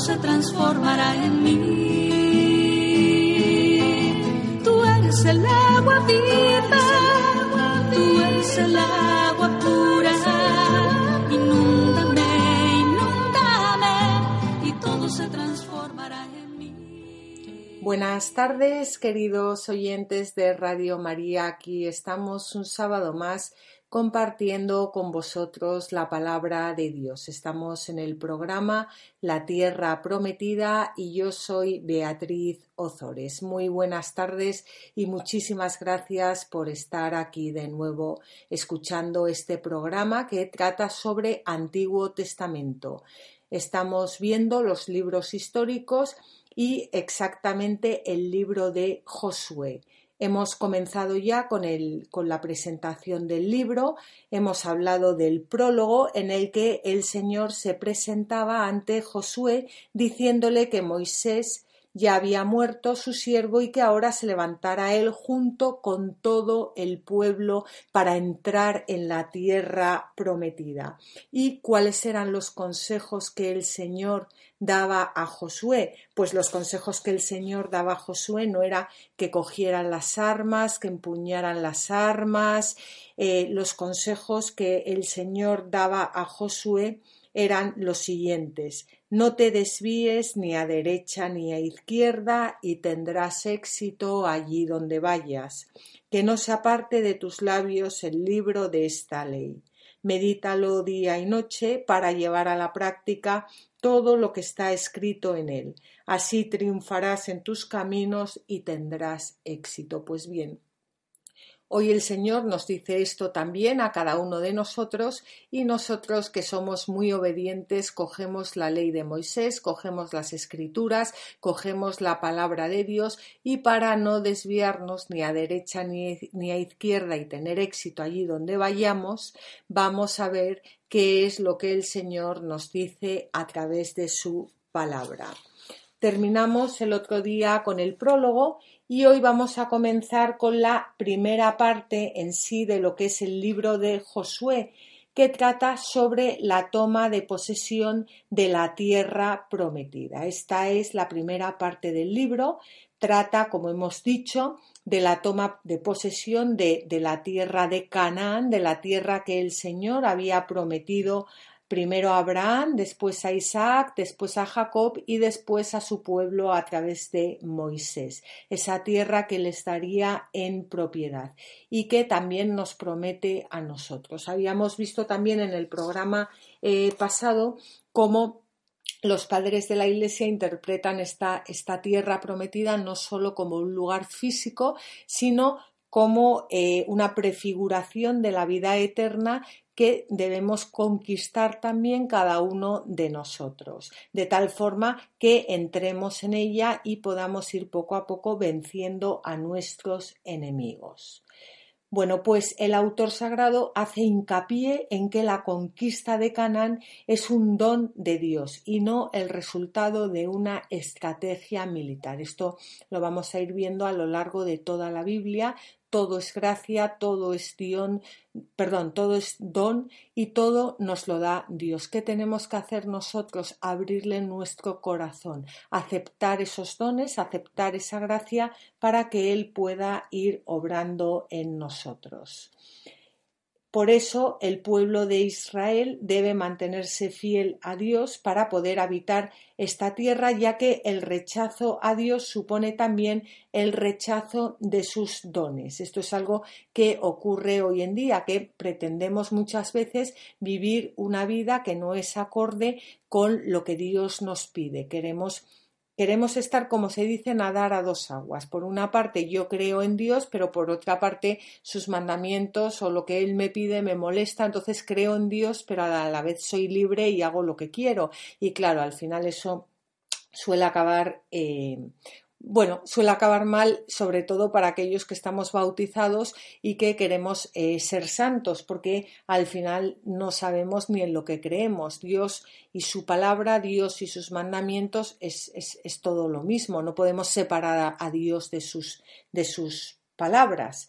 Se transformará en mí. Tú eres el agua viva, tú eres el agua pura, inúndame, inúndame, y todo se transformará en mí. Buenas tardes, queridos oyentes de Radio María. Aquí estamos un sábado más compartiendo con vosotros la palabra de Dios. Estamos en el programa La Tierra Prometida y yo soy Beatriz Ozores. Muy buenas tardes y muchísimas gracias por estar aquí de nuevo escuchando este programa que trata sobre Antiguo Testamento. Estamos viendo los libros históricos y exactamente el libro de Josué. Hemos comenzado ya con, el, con, la presentación del libro, hemos hablado del prólogo en el que el Señor se presentaba ante Josué diciéndole que Moisés ya había muerto su siervo y que ahora se levantara él junto con todo el pueblo para entrar en la tierra prometida. ¿Y cuáles eran los consejos que el Señor daba a Josué? Pues los consejos que el Señor daba a Josué no era que cogieran las armas, que empuñaran las armas, eh, los consejos que el Señor daba a Josué eran los siguientes no te desvíes ni a derecha ni a izquierda y tendrás éxito allí donde vayas. Que no se aparte de tus labios el libro de esta ley. Medítalo día y noche para llevar a la práctica todo lo que está escrito en él. Así triunfarás en tus caminos y tendrás éxito. Pues bien, Hoy el Señor nos dice esto también a cada uno de nosotros y nosotros que somos muy obedientes cogemos la ley de Moisés, cogemos las escrituras, cogemos la palabra de Dios y para no desviarnos ni a derecha ni, a izquierda y tener éxito allí donde vayamos, vamos a ver qué es lo que el Señor nos dice a través de su palabra. Terminamos el otro día con el prólogo y hoy vamos a comenzar con la primera parte en sí de lo que es el libro de Josué, que trata sobre la toma de posesión de la tierra prometida. Esta es la primera parte del libro, trata, como hemos dicho, de la toma de posesión de, la tierra de Canaán, de la tierra que el Señor había prometido primero a Abraham, después a Isaac, después a Jacob y después a su pueblo a través de Moisés, esa tierra que les daría en propiedad y que también nos promete a nosotros. Habíamos visto también en el programa eh, pasado cómo los padres de la Iglesia interpretan esta, esta, tierra prometida no solo como un lugar físico, sino como eh, una prefiguración de la vida eterna que debemos conquistar también cada uno de nosotros, de tal forma que entremos en ella y podamos ir poco a poco venciendo a nuestros enemigos. Bueno, pues el autor sagrado hace hincapié en que la conquista de Canaán es un don de Dios y no el resultado de una estrategia militar. Esto lo vamos a ir viendo a lo largo de toda la Biblia, todo es gracia, todo es don, perdón, todo es don y todo nos lo da Dios. ¿Qué tenemos que hacer nosotros? Abrirle nuestro corazón, aceptar esos dones, aceptar esa gracia para que Él pueda ir obrando en nosotros. Por eso el pueblo de Israel debe mantenerse fiel a Dios para poder habitar esta tierra, ya que el rechazo a Dios supone también el rechazo de sus dones. Esto es algo que ocurre hoy en día, que pretendemos muchas veces vivir una vida que no es acorde con lo que Dios nos pide. Queremos queremos estar, como se dice, nadar a dos aguas. Por una parte, yo creo en Dios, pero por otra parte, sus mandamientos o lo que Él me pide me molesta, entonces creo en Dios, pero a la vez soy libre y hago lo que quiero. Y claro, al final eso suele acabar eh, bueno, suele acabar mal, sobre todo para aquellos que estamos bautizados y que queremos eh, ser santos, porque al final no sabemos ni en lo que creemos. Dios y su palabra, Dios y sus mandamientos es, es, todo lo mismo. No podemos separar a, Dios de sus, de sus palabras.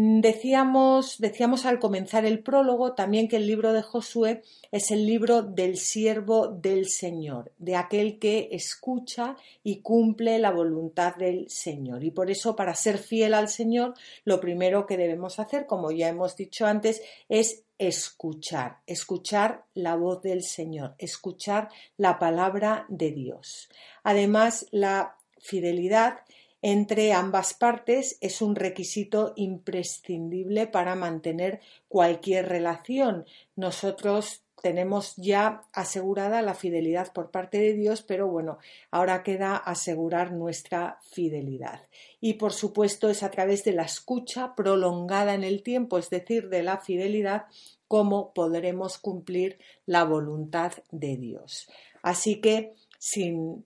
Decíamos, decíamos al comenzar el prólogo también que el libro de Josué es el libro del siervo del Señor, de aquel que escucha y cumple la voluntad del Señor. Y por eso, para ser fiel al Señor, lo primero que debemos hacer, como ya hemos dicho antes, es escuchar, escuchar la voz del Señor, escuchar la palabra de Dios. Además, la fidelidad entre ambas partes es un requisito imprescindible para mantener cualquier relación. Nosotros tenemos ya asegurada la fidelidad por parte de Dios, pero bueno, ahora queda asegurar nuestra fidelidad. Y por supuesto es a través de la escucha prolongada en el tiempo, es decir, de la fidelidad, cómo podremos cumplir la voluntad de Dios. Así que sin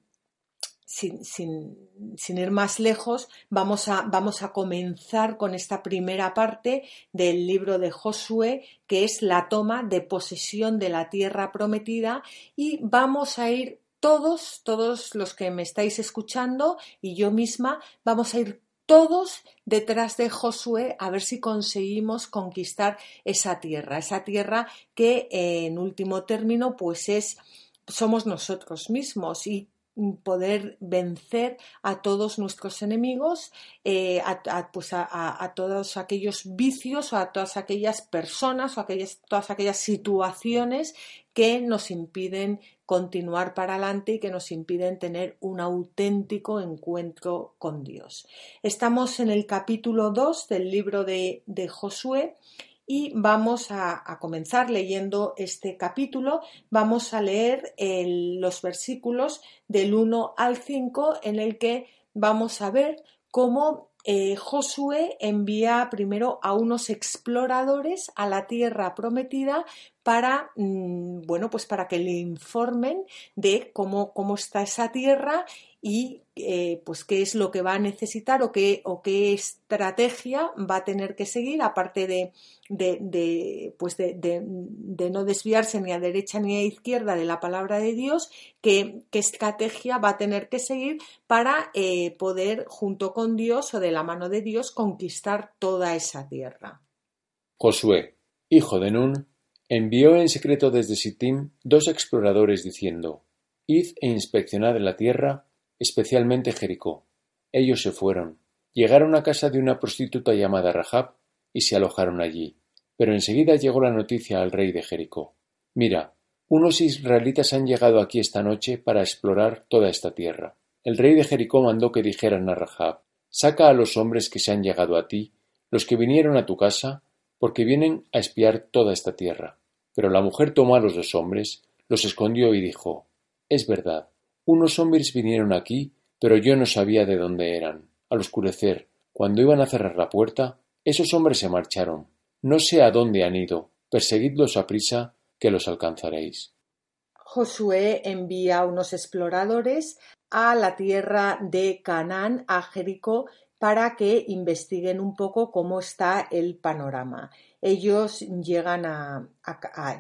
sin, ir más lejos, vamos a, vamos a comenzar con esta primera parte del libro de Josué, que es la toma de posesión de la tierra prometida, y vamos a ir todos, todos los que me estáis escuchando y yo misma, vamos a ir todos detrás de Josué a ver si conseguimos conquistar esa tierra, esa tierra que en último término pues es somos nosotros mismos. Y poder vencer a todos nuestros enemigos, eh, a, pues a, todos aquellos vicios o a todas aquellas personas o aquellas, todas aquellas situaciones que nos impiden continuar para adelante y que nos impiden tener un auténtico encuentro con Dios. Estamos en el capítulo 2 del libro de, de Josué y vamos a, comenzar leyendo este capítulo. Vamos a leer los versículos del 1 al 5 en el que vamos a ver cómo eh, Josué envía primero a unos exploradores a la tierra prometida para, mm, bueno, pues para que le informen de cómo, cómo está esa tierra y eh, pues qué es lo que va a necesitar o qué, o qué estrategia va a tener que seguir, aparte de, de, pues de, no desviarse ni a derecha ni a izquierda de la palabra de Dios, qué, qué estrategia va a tener que seguir para eh, poder, junto con Dios o de la mano de Dios, conquistar toda esa tierra. Josué, hijo de Nun, envió en secreto desde Sittim dos exploradores diciendo, Id e inspeccionad la tierra especialmente Jericó. Ellos se fueron, llegaron a casa de una prostituta llamada Rahab y se alojaron allí. Pero enseguida llegó la noticia al rey de Jericó. Mira, unos israelitas han llegado aquí esta noche para explorar toda esta tierra. El rey de Jericó mandó que dijeran a Rahab Saca a los hombres que se han llegado a ti, los que vinieron a tu casa, porque vienen a espiar toda esta tierra. Pero la mujer tomó a los dos hombres, los escondió y dijo Es verdad, unos hombres vinieron aquí, pero yo no sabía de dónde eran. Al oscurecer, cuando iban a cerrar la puerta, esos hombres se marcharon. No sé a dónde han ido. Perseguidlos a prisa, que los alcanzaréis. Josué envía unos exploradores a la tierra de Canaán, a Jericó, para que investiguen un poco cómo está el panorama ellos llegan a,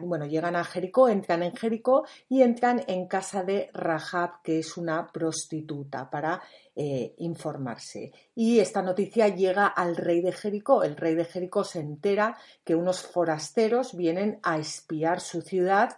bueno, llegan a Jericó, entran en Jericó y entran en casa de Rahab, que es una prostituta, para eh, informarse. Y esta noticia llega al rey de Jericó. El rey de Jericó se entera que unos forasteros vienen a espiar su ciudad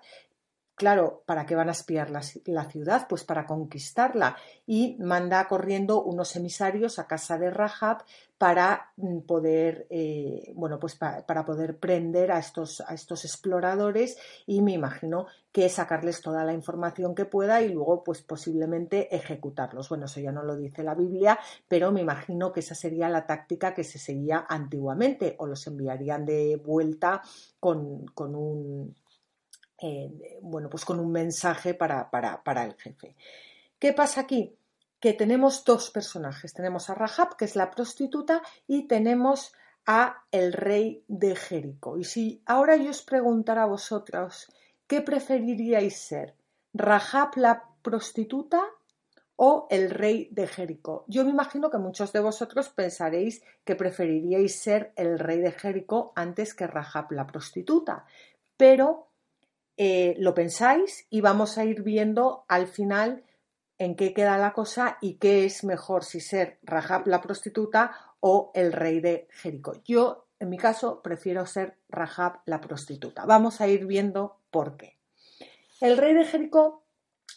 Claro, ¿para qué van a espiar la, ciudad? Pues para conquistarla. Y manda corriendo unos emisarios a casa de Rahab para mm, poder, eh, bueno, pues para poder prender a estos, a estos exploradores y me imagino que sacarles toda la información que pueda y luego, pues posiblemente ejecutarlos. Bueno, eso ya no lo dice la Biblia, pero me imagino que esa sería la táctica que se seguía antiguamente o los enviarían de vuelta con, con un bueno, pues con un mensaje para, para, para el jefe. ¿Qué pasa aquí? que tenemos dos personajes. Tenemos a Rahab, que es la prostituta, y tenemos a el rey de Jericó. Y si ahora yo os preguntara a vosotros, ¿qué preferiríais ser? ¿Rahab la prostituta o el rey de Jericó? Yo me imagino que muchos de vosotros pensaréis que preferiríais ser el rey de Jericó antes que Rahab la prostituta, pero eh, lo pensáis y vamos a ir viendo al final en qué queda la cosa y qué es mejor, si ser Rahab la prostituta o el rey de Jericó. Yo, en mi caso, prefiero ser Rahab la prostituta. Vamos a ir viendo por qué. El rey de Jericó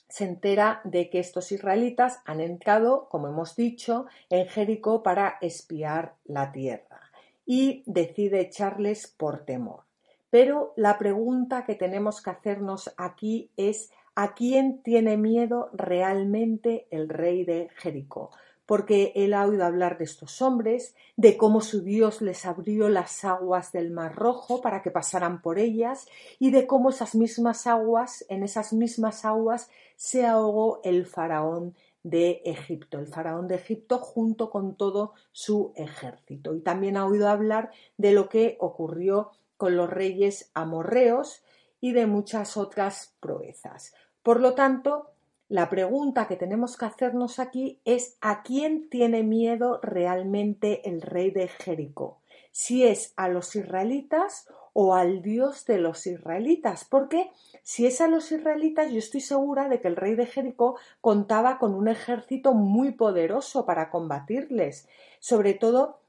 se entera de que estos israelitas han entrado, como hemos dicho, en Jericó para espiar la tierra y decide echarles por temor. Pero la pregunta que tenemos que hacernos aquí es ¿a quién tiene miedo realmente el rey de Jericó? Porque él ha oído hablar de estos hombres, de cómo su Dios les abrió las aguas del Mar Rojo para que pasaran por ellas, y de cómo esas mismas aguas, en esas mismas aguas, se ahogó el faraón de Egipto, el faraón de Egipto junto con todo su ejército. Y también ha oído hablar de lo que ocurrió con los reyes amorreos y de muchas otras proezas. Por lo tanto, la pregunta que tenemos que hacernos aquí es ¿a quién tiene miedo realmente el rey de Jericó? Si es a los israelitas o al Dios de los israelitas, porque si es a los israelitas yo estoy segura de que el rey de Jericó contaba con un ejército muy poderoso para combatirles, sobre todo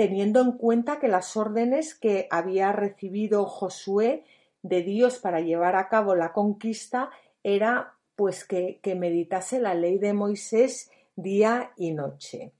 teniendo en cuenta que las órdenes que había recibido Josué de Dios para llevar a cabo la conquista era pues que, meditase la ley de Moisés día y noche.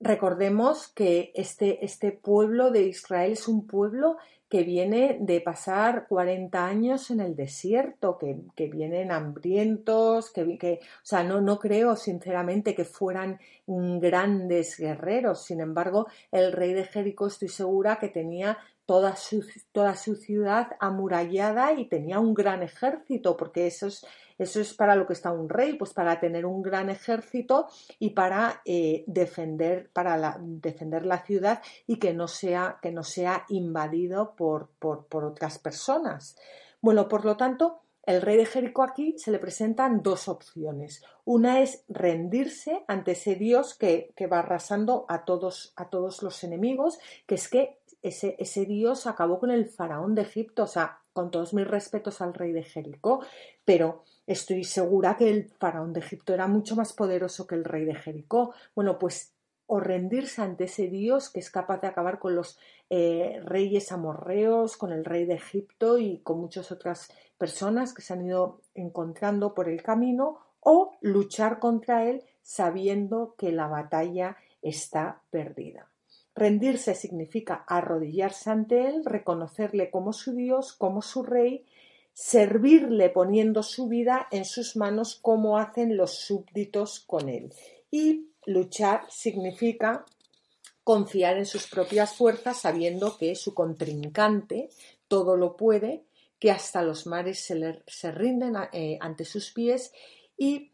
Recordemos que este, este, pueblo de Israel es un pueblo que viene de pasar 40 años en el desierto, que, que vienen hambrientos, que, que, o sea, no, no creo sinceramente que fueran grandes guerreros. Sin embargo, el rey de Jericó estoy segura que tenía toda su, toda su ciudad amurallada y tenía un gran ejército, porque eso es, eso es para lo que está un rey, pues para tener un gran ejército y para eh, defender, para la, defender la ciudad y que no sea, que no sea invadido por, por, por otras personas. Bueno, por lo tanto, el rey de Jericó aquí se le presentan dos opciones. Una es rendirse ante ese Dios que, que va arrasando a todos, a todos los enemigos, que es que ese, ese Dios acabó con el faraón de Egipto, o sea, con todos mis respetos al rey de Jericó, pero estoy segura que el faraón de Egipto era mucho más poderoso que el rey de Jericó. Bueno, pues o rendirse ante ese Dios que es capaz de acabar con los eh, reyes amorreos, con el rey de Egipto y con muchas otras personas que se han ido encontrando por el camino, o luchar contra él sabiendo que la batalla está perdida. Rendirse significa arrodillarse ante Él, reconocerle como su Dios, como su Rey, servirle poniendo su vida en sus manos como hacen los súbditos con Él. Y luchar significa confiar en sus propias fuerzas sabiendo que su contrincante todo lo puede, que hasta los mares se, rinden eh, ante sus pies y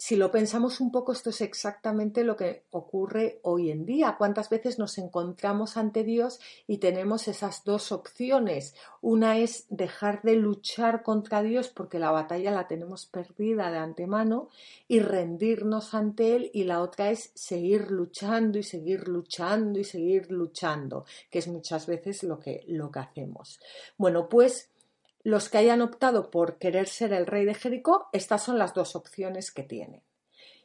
si lo pensamos un poco, esto es exactamente lo que ocurre hoy en día. ¿Cuántas veces nos encontramos ante Dios y tenemos esas dos opciones? Una es dejar de luchar contra Dios porque la batalla la tenemos perdida de antemano y rendirnos ante Él y la otra es seguir luchando y seguir luchando y seguir luchando, que es muchas veces lo que, lo que hacemos. Bueno, pues los que hayan optado por querer ser el rey de Jericó, estas son las dos opciones que tienen.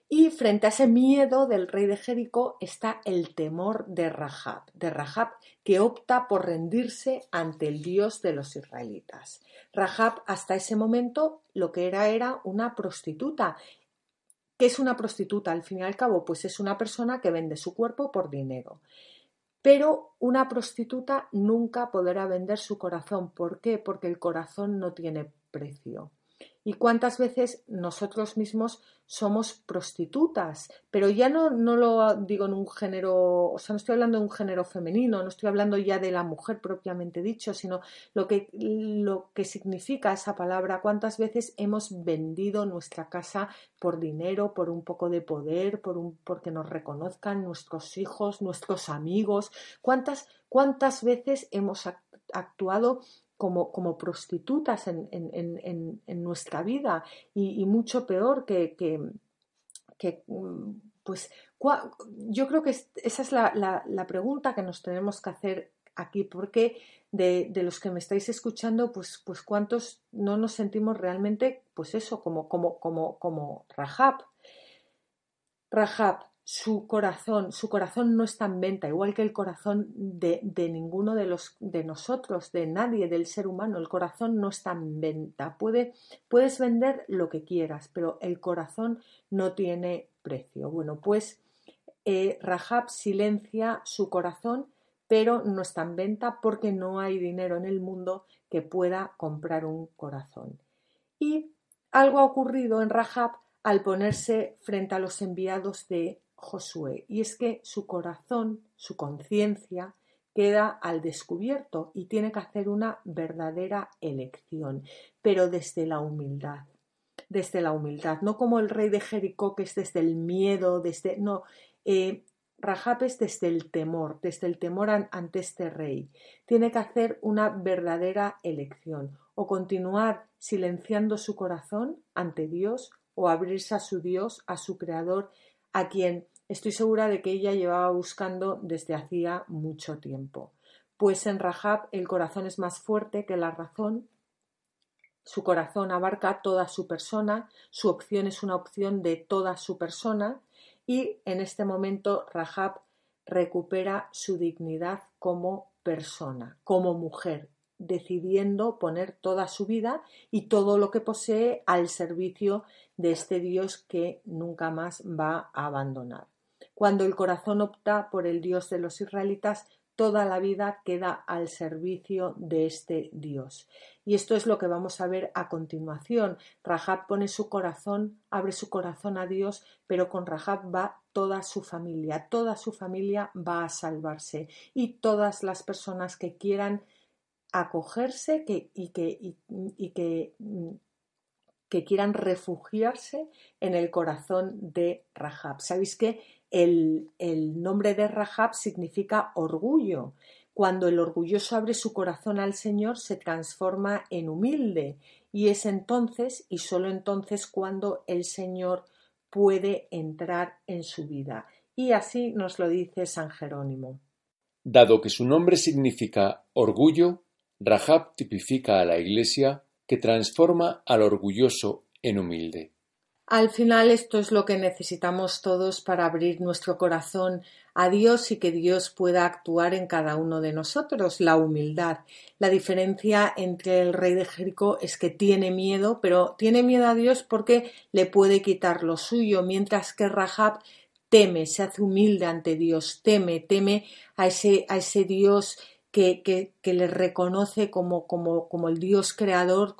Y frente a ese miedo del rey de Jericó está el temor de Rahab, de Rahab que opta por rendirse ante el Dios de los israelitas. Rahab hasta ese momento lo que era era una prostituta. ¿Qué es una prostituta? Al fin y al cabo, pues es una persona que vende su cuerpo por dinero. Pero una prostituta nunca podrá vender su corazón. ¿Por qué? Porque el corazón no tiene precio. Y cuántas veces nosotros mismos somos prostitutas, pero ya no, no lo digo en un género, o sea, no estoy hablando de un género femenino, no estoy hablando ya de la mujer propiamente dicho, sino lo que, lo que significa esa palabra, cuántas veces hemos vendido nuestra casa por dinero, por un poco de poder, por un, porque nos reconozcan nuestros hijos, nuestros amigos, cuántas, cuántas veces hemos actuado como, como prostitutas en, en, en, nuestra vida y, mucho peor que, que, pues yo creo que esa es la, la, la, pregunta que nos tenemos que hacer aquí, porque de, de, los que me estáis escuchando, pues, pues cuántos no nos sentimos realmente, pues eso, como, como, como, como Rahab. Rahab, su corazón, su corazón no está en venta, igual que el corazón de, de, ninguno de los de nosotros, de nadie, del ser humano. El corazón no está en venta. Puede, puedes vender lo que quieras, pero el corazón no tiene precio. Bueno, pues eh, Rahab silencia su corazón, pero no está en venta porque no hay dinero en el mundo que pueda comprar un corazón. Y algo ha ocurrido en Rahab al ponerse frente a los enviados de Josué, y es que su corazón, su conciencia, queda al descubierto y tiene que hacer una verdadera elección, pero desde la humildad, desde la humildad, no como el rey de Jericó que es desde el miedo, desde no, eh, Rahab es desde el temor, desde el temor ante este rey. Tiene que hacer una verdadera elección, o continuar silenciando su corazón ante Dios, o abrirse a su Dios, a su Creador, a quien estoy segura de que ella llevaba buscando desde hacía mucho tiempo. Pues en Rahab el corazón es más fuerte que la razón, su corazón abarca toda su persona, su opción es una opción de toda su persona y en este momento Rahab recupera su dignidad como persona, como mujer, decidiendo poner toda su vida y todo lo que posee al servicio de este Dios que nunca más va a abandonar. Cuando el corazón opta por el Dios de los israelitas, toda la vida queda al servicio de este Dios. Y esto es lo que vamos a ver a continuación. Rahab pone su corazón, abre su corazón a Dios, pero con Rahab va toda su familia. Toda su familia va a salvarse y todas las personas que quieran acogerse y que, y que mm, que quieran refugiarse en el corazón de Rahab. ¿Sabéis que el, el nombre de Rahab significa orgullo? Cuando el orgulloso abre su corazón al Señor, se transforma en humilde y es entonces y solo entonces cuando el Señor puede entrar en su vida. Y así nos lo dice San Jerónimo. Dado que su nombre significa orgullo, Rahab tipifica a la Iglesia que transforma al orgulloso en humilde. Al final esto es lo que necesitamos todos para abrir nuestro corazón a Dios y que Dios pueda actuar en cada uno de nosotros, la humildad. La diferencia entre el rey de Jericó es que tiene miedo, pero tiene miedo a Dios porque le puede quitar lo suyo, mientras que Rahab teme, se hace humilde ante Dios, teme, teme a ese, a ese Dios que, le reconoce como, el Dios creador,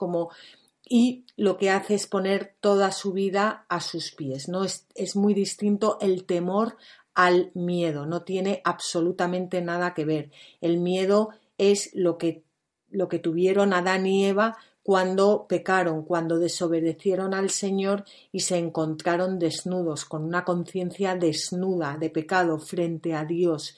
y lo que hace es poner toda su vida a sus pies. ¿no? Es, es, muy distinto el temor al miedo, no tiene absolutamente nada que ver. El miedo es lo que, lo que tuvieron Adán y Eva cuando pecaron, cuando desobedecieron al Señor y se encontraron desnudos, con una conciencia desnuda de pecado frente a Dios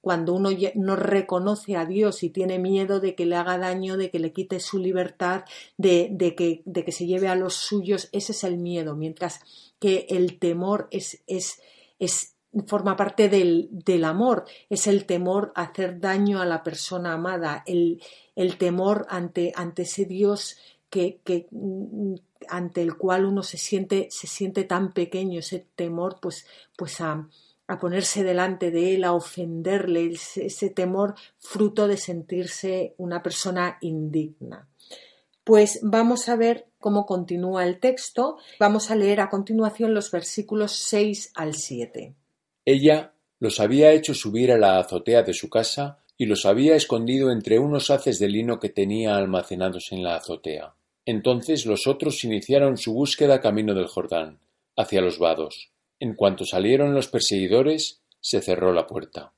cuando uno no reconoce a Dios y tiene miedo de que le haga daño, de que le quite su libertad, de, que, de que, se lleve a los suyos, ese es el miedo, mientras que el temor es, es, es forma parte del, del, amor, es el temor a hacer daño a la persona amada, el, el temor ante, ante ese Dios que, que, mm, ante el cual uno se siente, se siente tan pequeño, ese temor pues, pues a, a ponerse delante de él, a ofenderle, ese, temor fruto de sentirse una persona indigna. Pues vamos a ver cómo continúa el texto. Vamos a leer a continuación los versículos 6 al 7. Ella los había hecho subir a la azotea de su casa y los había escondido entre unos haces de lino que tenía almacenados en la azotea. Entonces los otros iniciaron su búsqueda camino del Jordán, hacia los vados. En cuanto salieron los perseguidores, se cerró la puerta.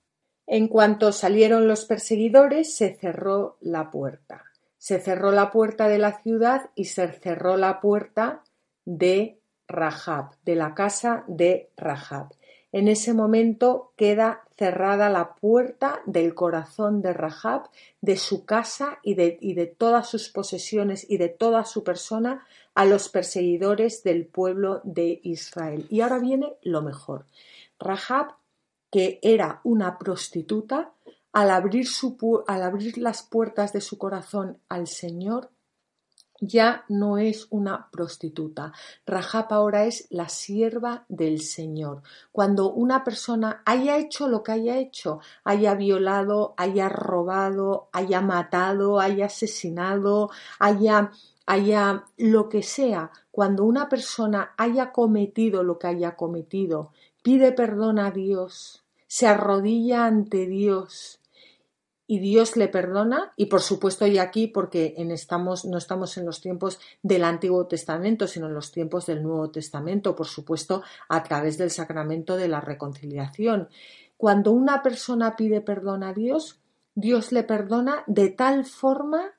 En cuanto salieron los perseguidores, se cerró la puerta. Se cerró la puerta de la ciudad y se cerró la puerta de Rahab, de la casa de Rahab. En ese momento queda cerrada la puerta del corazón de Rahab, de su casa y de, y de todas sus posesiones y de toda su persona a los perseguidores del pueblo de Israel. Y ahora viene lo mejor. Rahab, que era una prostituta, al abrir, su, al abrir las puertas de su corazón al Señor, ya no es una prostituta. Rahab ahora es la sierva del Señor. Cuando una persona haya hecho lo que haya hecho, haya violado, haya robado, haya matado, haya asesinado, haya haya lo que sea, cuando una persona haya cometido lo que haya cometido, pide perdón a Dios, se arrodilla ante Dios, y Dios le perdona y por supuesto y aquí porque en estamos no estamos en los tiempos del Antiguo Testamento sino en los tiempos del Nuevo Testamento por supuesto a través del sacramento de la reconciliación. Cuando una persona pide perdón a Dios Dios le perdona de tal forma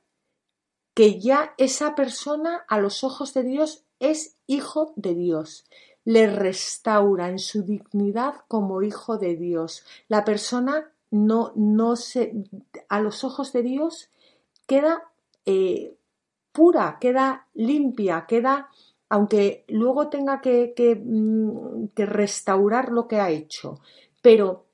que ya esa persona a los ojos de Dios es hijo de Dios. Le restaura en su dignidad como hijo de Dios. La persona no, no se, a los ojos de Dios queda eh, pura, queda limpia, queda, aunque luego tenga que, que, mm, que restaurar lo que ha hecho, pero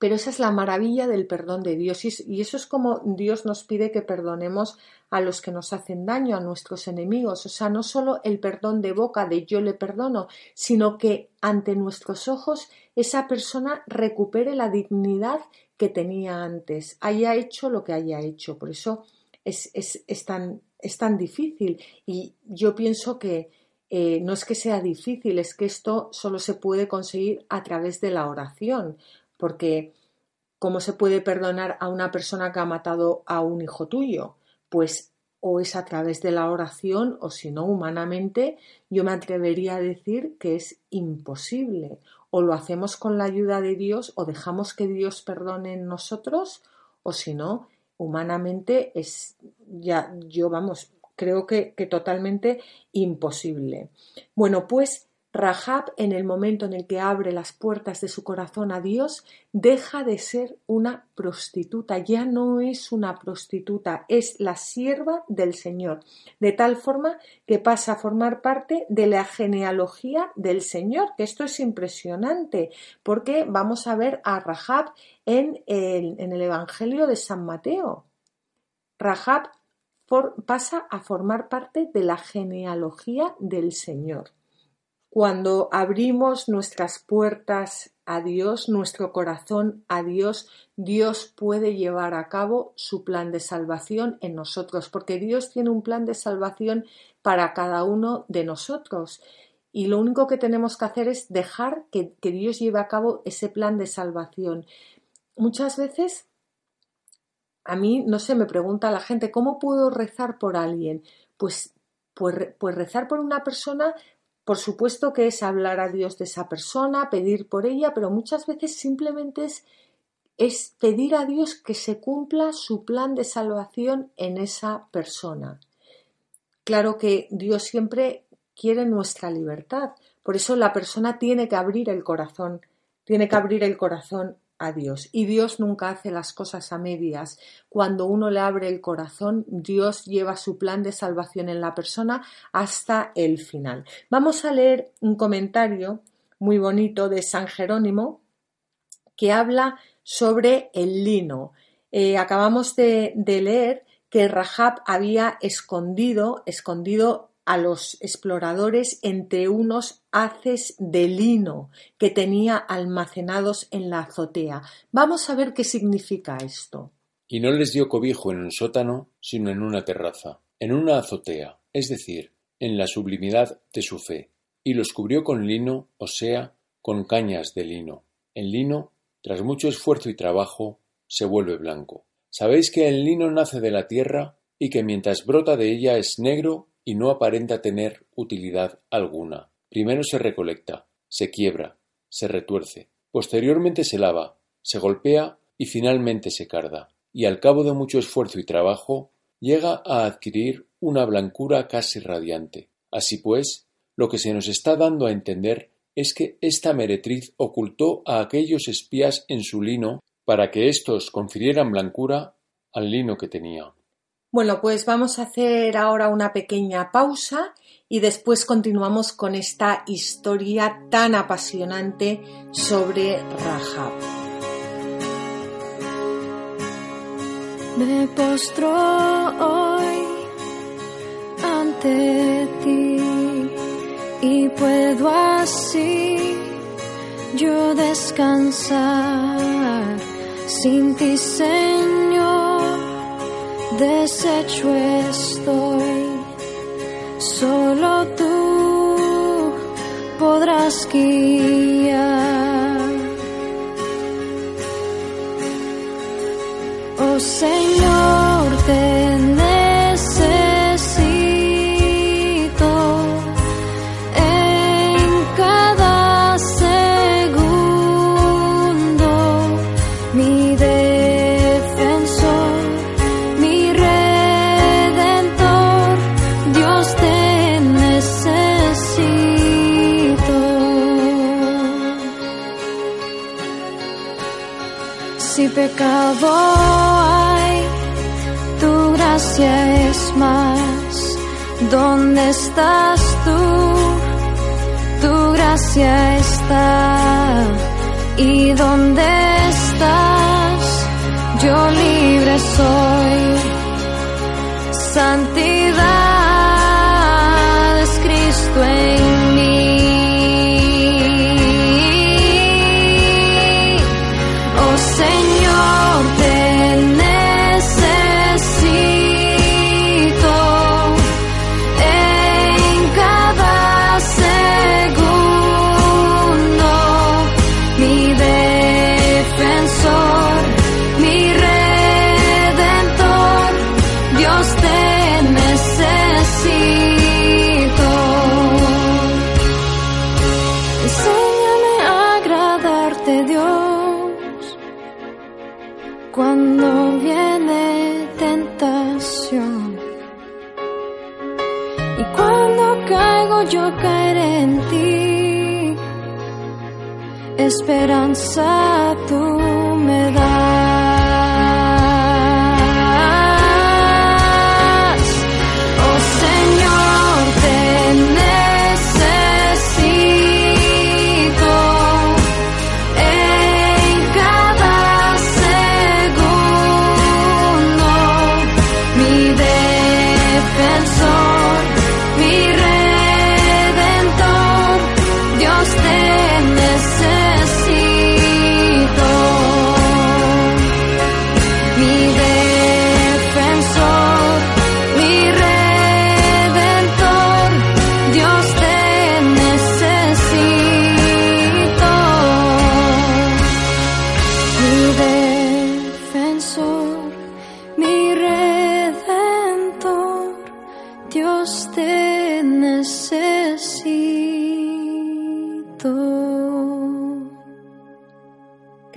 pero esa es la maravilla del perdón de Dios y eso es como Dios nos pide que perdonemos a los que nos hacen daño, a nuestros enemigos. O sea, no solo el perdón de boca de yo le perdono, sino que ante nuestros ojos esa persona recupere la dignidad que tenía antes, haya hecho lo que haya hecho. Por eso es, es, tan, es tan difícil y yo pienso que eh, no es que sea difícil, es que esto solo se puede conseguir a través de la oración porque ¿cómo se puede perdonar a una persona que ha matado a un hijo tuyo? Pues o es a través de la oración o si no humanamente yo me atrevería a decir que es imposible. O lo hacemos con la ayuda de Dios o dejamos que Dios perdone en nosotros o si no, humanamente es ya yo vamos, creo que, que totalmente imposible. Bueno, pues Rahab, en el momento en el que abre las puertas de su corazón a Dios, deja de ser una prostituta, ya no es una prostituta, es la sierva del Señor, de tal forma que pasa a formar parte de la genealogía del Señor, que esto es impresionante, porque vamos a ver a Rahab en el, Evangelio de San Mateo. Rahab pasa a formar parte de la genealogía del Señor. Cuando abrimos nuestras puertas a Dios, nuestro corazón a Dios, Dios puede llevar a cabo su plan de salvación en nosotros, porque Dios tiene un plan de salvación para cada uno de nosotros. Y lo único que tenemos que hacer es dejar que, Dios lleve a cabo ese plan de salvación. Muchas veces a mí, no sé, me pregunta la gente, ¿cómo puedo rezar por alguien? Pues, pues, pues rezar por una persona por supuesto que es hablar a Dios de esa persona, pedir por ella, pero muchas veces simplemente es, es pedir a Dios que se cumpla su plan de salvación en esa persona. Claro que Dios siempre quiere nuestra libertad, por eso la persona tiene que abrir el corazón, tiene que abrir el corazón a Dios. Y Dios nunca hace las cosas a medias. Cuando uno le abre el corazón, Dios lleva su plan de salvación en la persona hasta el final. Vamos a leer un comentario muy bonito de San Jerónimo que habla sobre el lino. Eh, acabamos de, leer que Rahab había escondido, escondido a los exploradores entre unos haces de lino que tenía almacenados en la azotea. Vamos a ver qué significa esto. Y no les dio cobijo en un sótano, sino en una terraza, en una azotea, es decir, en la sublimidad de su fe, y los cubrió con lino, o sea, con cañas de lino. El lino, tras mucho esfuerzo y trabajo, se vuelve blanco. Sabéis que el lino nace de la tierra y que mientras brota de ella es negro y no aparenta tener utilidad alguna. Primero se recolecta, se quiebra, se retuerce, posteriormente se lava, se golpea y finalmente se carda, y al cabo de mucho esfuerzo y trabajo llega a adquirir una blancura casi radiante. Así pues, lo que se nos está dando a entender es que esta meretriz ocultó a aquellos espías en su lino para que éstos confirieran blancura al lino que tenía. Bueno, pues vamos a hacer ahora una pequeña pausa y después continuamos con esta historia tan apasionante sobre Rahab. Me postro hoy ante ti y puedo así yo descansar sin ti, Señor, deshecho estoy, solo tú podrás guiar. Oh Señor, ten ¿Dónde estás tú? Tu gracia está. ¿Y dónde estás? Yo libre soy. Santidad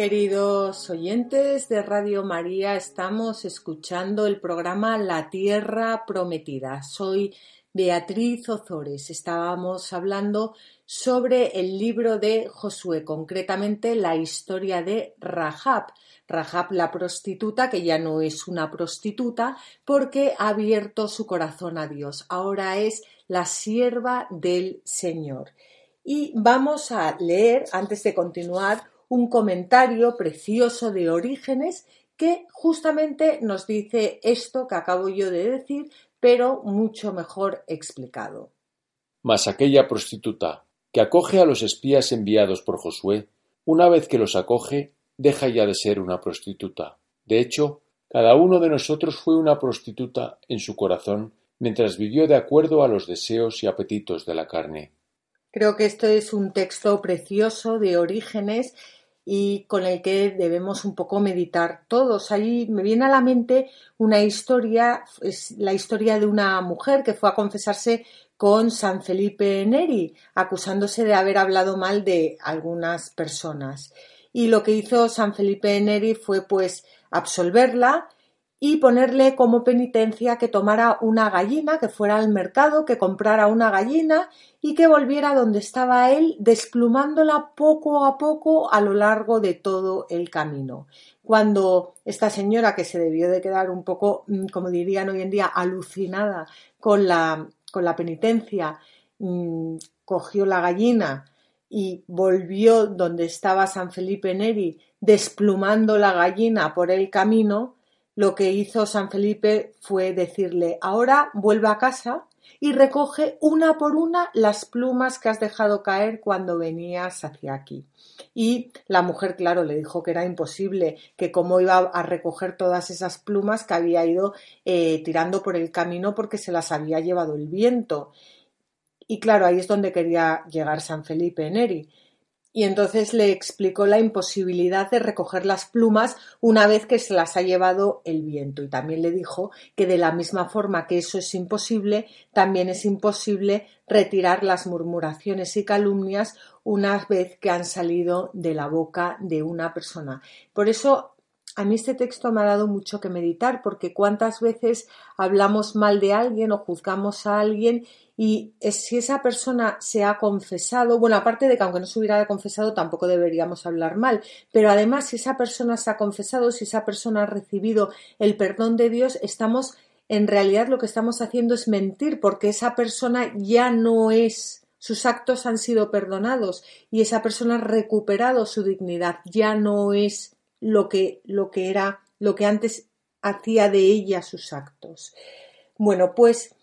Queridos oyentes de Radio María, estamos escuchando el programa La Tierra Prometida. Soy Beatriz Ozores. Estábamos hablando sobre el libro de Josué, concretamente la historia de Rahab. Rahab la prostituta, que ya no es una prostituta porque ha abierto su corazón a Dios. Ahora es la sierva del Señor. Y vamos a leer, antes de continuar, un comentario precioso de Orígenes que justamente nos dice esto que acabo yo de decir, pero mucho mejor explicado. Mas aquella prostituta que acoge a los espías enviados por Josué, una vez que los acoge, deja ya de ser una prostituta. De hecho, cada uno de nosotros fue una prostituta en su corazón mientras vivió de acuerdo a los deseos y apetitos de la carne. Creo que esto es un texto precioso de Orígenes y con el que debemos un poco meditar todos. Allí me viene a la mente una historia, es la historia de una mujer que fue a confesarse con San Felipe Neri, acusándose de haber hablado mal de algunas personas. Y lo que hizo San Felipe Neri fue pues absolverla y ponerle como penitencia que tomara una gallina, que fuera al mercado, que comprara una gallina y que volviera donde estaba él, desplumándola poco a poco a lo largo de todo el camino. Cuando esta señora, que se debió de quedar un poco, mm, como dirían hoy en día, alucinada con la, con la penitencia, mm, cogió la gallina y volvió donde estaba San Felipe Neri, desplumando la gallina por el camino, lo que hizo San Felipe fue decirle ahora vuelve a casa y recoge una por una las plumas que has dejado caer cuando venías hacia aquí. Y la mujer, claro, le dijo que era imposible, que cómo iba a recoger todas esas plumas que había ido eh, tirando por el camino porque se las había llevado el viento. Y claro, ahí es donde quería llegar San Felipe Neri y entonces le explicó la imposibilidad de recoger las plumas una vez que se las ha llevado el viento y también le dijo que de la misma forma que eso es imposible, también es imposible retirar las murmuraciones y calumnias una vez que han salido de la boca de una persona. Por eso a mí este texto me ha dado mucho que meditar porque cuántas veces hablamos mal de alguien o juzgamos a alguien y si esa persona se ha confesado, bueno, aparte de que aunque no se hubiera confesado tampoco deberíamos hablar mal, pero además si esa persona se ha confesado, si esa persona ha recibido el perdón de Dios, estamos en realidad lo que estamos haciendo es mentir porque esa persona ya no es sus actos han sido perdonados y esa persona ha recuperado su dignidad, ya no es lo que, lo que era, lo que antes hacía de ella sus actos. Bueno, pues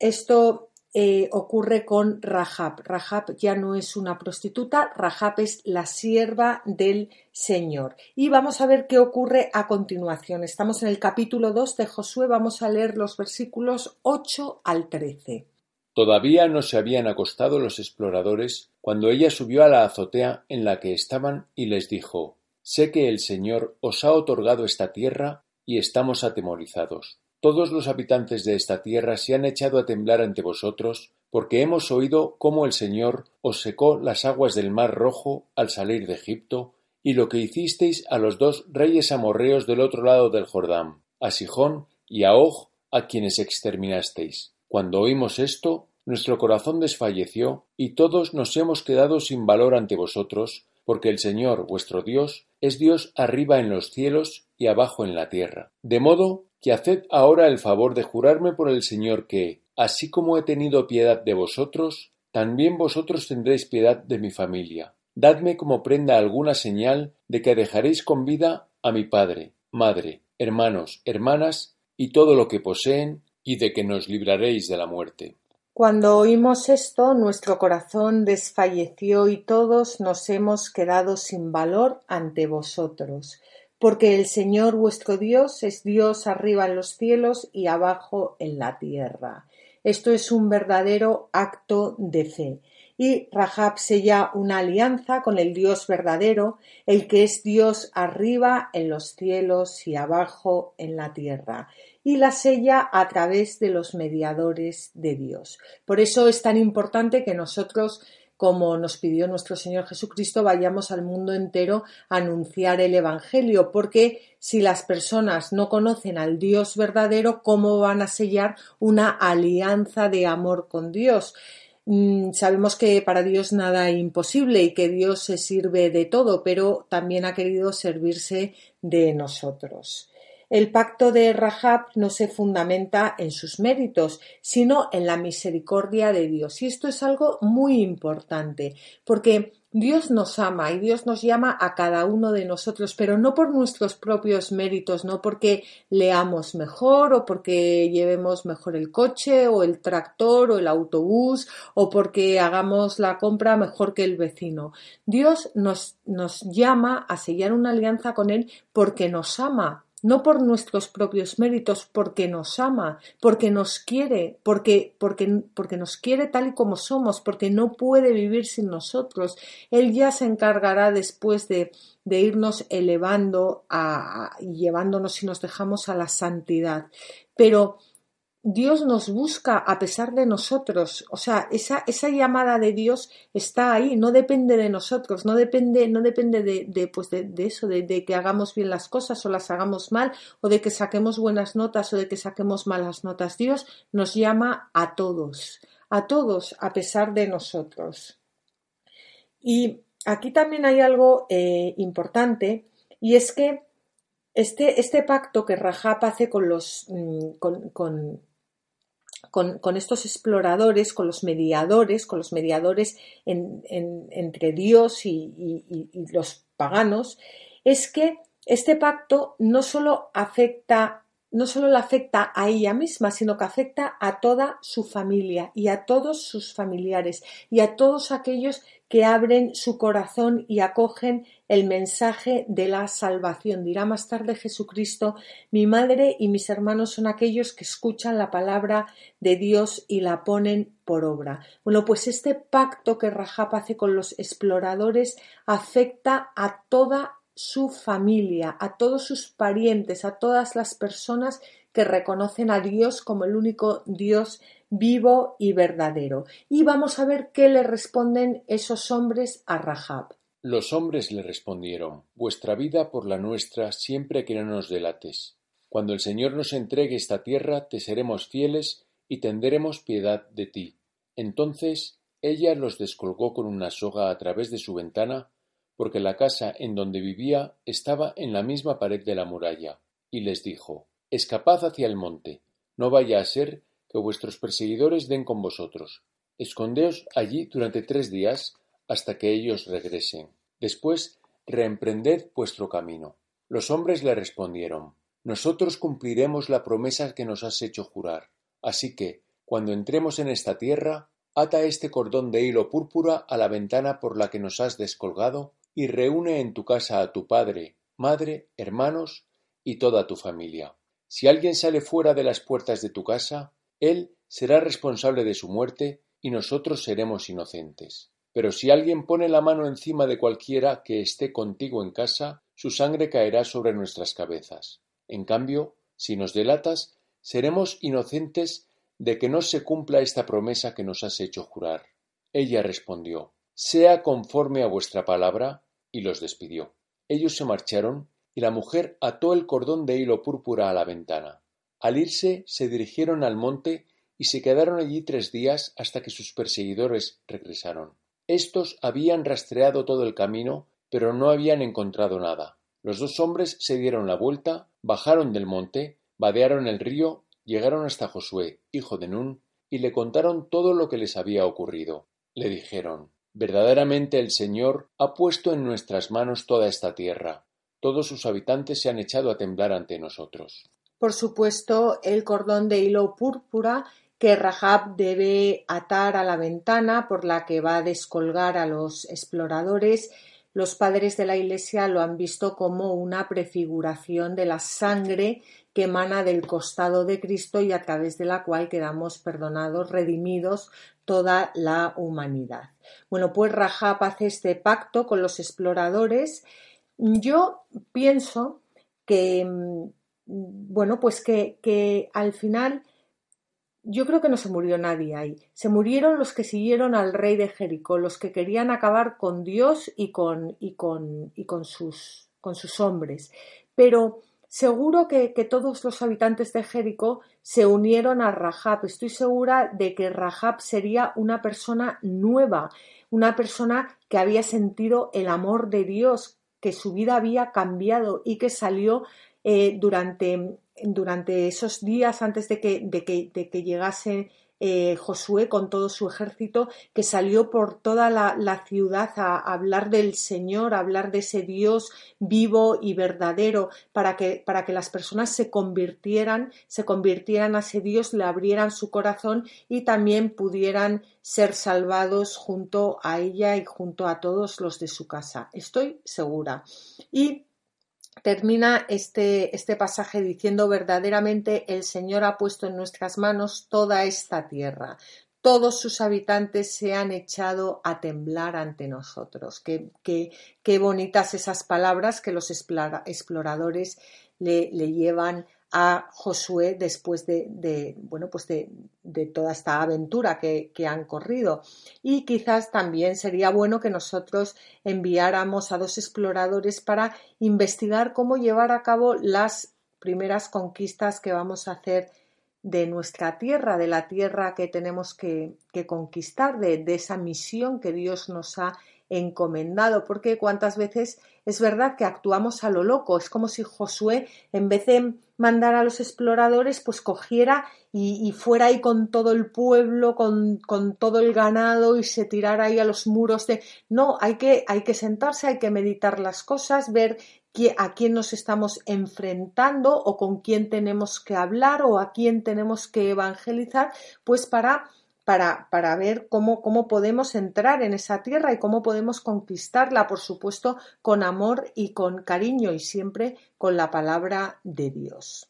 esto eh, ocurre con Rahab. Rahab ya no es una prostituta, Rahab es la sierva del Señor. Y vamos a ver qué ocurre a continuación. Estamos en el capítulo 2 de Josué, vamos a leer los versículos 8 al 13. Todavía no se habían acostado los exploradores cuando ella subió a la azotea en la que estaban y les dijo Sé que el Señor os ha otorgado esta tierra y estamos atemorizados. Todos los habitantes de esta tierra se han echado a temblar ante vosotros, porque hemos oído cómo el Señor os secó las aguas del mar rojo al salir de Egipto, y lo que hicisteis a los dos reyes amorreos del otro lado del Jordán, a Sijón y a Og, a quienes exterminasteis. Cuando oímos esto, nuestro corazón desfalleció, y todos nos hemos quedado sin valor ante vosotros, porque el Señor vuestro Dios es Dios arriba en los cielos y abajo en la tierra. De modo que haced ahora el favor de jurarme por el Señor que, así como he tenido piedad de vosotros, también vosotros tendréis piedad de mi familia. Dadme como prenda alguna señal de que dejaréis con vida a mi padre, madre, hermanos, hermanas y todo lo que poseen, y de que nos libraréis de la muerte. Cuando oímos esto, nuestro corazón desfalleció y todos nos hemos quedado sin valor ante vosotros porque el Señor vuestro Dios es Dios arriba en los cielos y abajo en la tierra. Esto es un verdadero acto de fe. Y Rahab sella una alianza con el Dios verdadero, el que es Dios arriba en los cielos y abajo en la tierra, y la sella a través de los mediadores de Dios. Por eso es tan importante que nosotros como nos pidió nuestro Señor Jesucristo, vayamos al mundo entero a anunciar el Evangelio, porque si las personas no conocen al Dios verdadero, ¿cómo van a sellar una alianza de amor con Dios? Mm, sabemos que para Dios nada es imposible y que Dios se sirve de todo, pero también ha querido servirse de nosotros. El pacto de Rahab no se fundamenta en sus méritos, sino en la misericordia de Dios. Y esto es algo muy importante, porque Dios nos ama y Dios nos llama a cada uno de nosotros, pero no por nuestros propios méritos, no porque leamos mejor o porque llevemos mejor el coche o el tractor o el autobús o porque hagamos la compra mejor que el vecino. Dios nos, nos llama a sellar una alianza con Él porque nos ama no por nuestros propios méritos, porque nos ama, porque nos quiere, porque, porque, porque nos quiere tal y como somos, porque no puede vivir sin nosotros. Él ya se encargará después de, de irnos elevando a, llevándonos si nos dejamos a la santidad. Pero Dios nos busca a pesar de nosotros, o sea, esa, esa llamada de Dios está ahí, no depende de nosotros, no depende, no depende de, pues de, eso, de, de, que hagamos bien las cosas o las hagamos mal, o de que saquemos buenas notas o de que saquemos malas notas. Dios nos llama a todos, a todos, a pesar de nosotros. Y aquí también hay algo eh, importante, y es que este, este pacto que Rahab hace con los mm, con, con estos exploradores, con los mediadores, con los mediadores entre Dios y, los paganos, es que este pacto no solo afecta no solo la afecta a ella misma, sino que afecta a toda su familia y a todos sus familiares y a todos aquellos que abren su corazón y acogen el mensaje de la salvación. Dirá más tarde Jesucristo, mi madre y mis hermanos son aquellos que escuchan la palabra de Dios y la ponen por obra. Bueno, pues este pacto que Rahab hace con los exploradores afecta a toda su familia, a todos sus parientes, a todas las personas que reconocen a Dios como el único Dios vivo y verdadero. Y vamos a ver qué le responden esos hombres a Rahab. Los hombres le respondieron Vuestra vida por la nuestra siempre que no nos delates. Cuando el Señor nos entregue esta tierra, te seremos fieles y tendremos piedad de ti. Entonces ella los descolgó con una soga a través de su ventana, porque la casa en donde vivía estaba en la misma pared de la muralla, y les dijo Escapad hacia el monte, no vaya a ser que vuestros perseguidores den con vosotros. Escondeos allí durante tres días hasta que ellos regresen. Después reemprended vuestro camino. Los hombres le respondieron Nosotros cumpliremos la promesa que nos has hecho jurar. Así que, cuando entremos en esta tierra, ata este cordón de hilo púrpura a la ventana por la que nos has descolgado, y reúne en tu casa a tu padre, madre, hermanos y toda tu familia. Si alguien sale fuera de las puertas de tu casa, él será responsable de su muerte y nosotros seremos inocentes. Pero si alguien pone la mano encima de cualquiera que esté contigo en casa, su sangre caerá sobre nuestras cabezas. En cambio, si nos delatas, seremos inocentes de que no se cumpla esta promesa que nos has hecho jurar. Ella respondió Sea conforme a vuestra palabra, y los despidió. Ellos se marcharon, y la mujer ató el cordón de hilo púrpura a la ventana. Al irse se dirigieron al monte y se quedaron allí tres días hasta que sus perseguidores regresaron. Estos habían rastreado todo el camino, pero no habían encontrado nada. Los dos hombres se dieron la vuelta, bajaron del monte, vadearon el río, llegaron hasta Josué, hijo de Nun, y le contaron todo lo que les había ocurrido. Le dijeron Verdaderamente el Señor ha puesto en nuestras manos toda esta tierra. Todos sus habitantes se han echado a temblar ante nosotros por supuesto, el cordón de hilo púrpura que Rahab debe atar a la ventana por la que va a descolgar a los exploradores. Los padres de la Iglesia lo han visto como una prefiguración de la sangre que emana del costado de Cristo y a través de la cual quedamos perdonados, redimidos toda la humanidad. Bueno, pues Rahab hace este pacto con los exploradores. Yo pienso que bueno, pues que, que al final yo creo que no se murió nadie ahí. Se murieron los que siguieron al rey de Jericó, los que querían acabar con Dios y con, y con, y con, sus, con sus hombres. Pero seguro que, todos los habitantes de Jericó se unieron a Rahab. Estoy segura de que Rahab sería una persona nueva, una persona que había sentido el amor de Dios, que su vida había cambiado y que salió eh, durante, durante, esos días antes de que, de que, de que eh, Josué con todo su ejército, que salió por toda la, ciudad a hablar del Señor, a hablar de ese Dios vivo y verdadero, para que, para que las personas se convirtieran, se convirtieran a ese Dios, le abrieran su corazón y también pudieran ser salvados junto a ella y junto a todos los de su casa. Estoy segura. Y termina este, este pasaje diciendo verdaderamente el Señor ha puesto en nuestras manos toda esta tierra. Todos sus habitantes se han echado a temblar ante nosotros. Qué, qué, qué bonitas esas palabras que los exploradores le, le llevan Josué después de, bueno, pues de, toda esta aventura que, han corrido. Y quizás también sería bueno que nosotros enviáramos a dos exploradores para investigar cómo llevar a cabo las primeras conquistas que vamos a hacer de nuestra tierra, de la tierra que tenemos que, que conquistar, de, de esa misión que Dios nos ha encomendado, porque cuántas veces es verdad que actuamos a lo loco, es como si Josué, en vez de mandar a los exploradores, pues cogiera y, fuera ahí con todo el pueblo, con, con, todo el ganado y se tirara ahí a los muros de... No, hay que, hay que sentarse, hay que meditar las cosas, ver a quién nos estamos enfrentando o con quién tenemos que hablar o a quién tenemos que evangelizar, pues para para, ver cómo, cómo podemos entrar en esa tierra y cómo podemos conquistarla, por supuesto, con amor y con cariño y siempre con la palabra de Dios.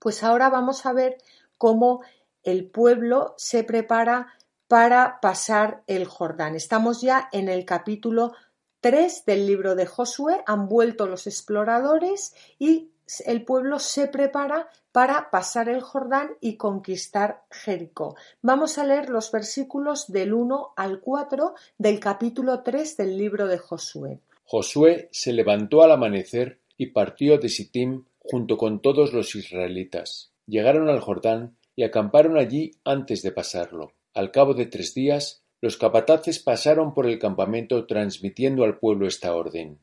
Pues ahora vamos a ver cómo el pueblo se prepara para pasar el Jordán. Estamos ya en el capítulo 3 del libro de Josué, han vuelto los exploradores y el pueblo se prepara para pasar el Jordán y conquistar Jericó. Vamos a leer los versículos del 1 al 4 del capítulo 3 del libro de Josué. Josué se levantó al amanecer y partió de Sittim junto con todos los israelitas. Llegaron al Jordán y acamparon allí antes de pasarlo. Al cabo de tres días, los capataces pasaron por el campamento transmitiendo al pueblo esta orden.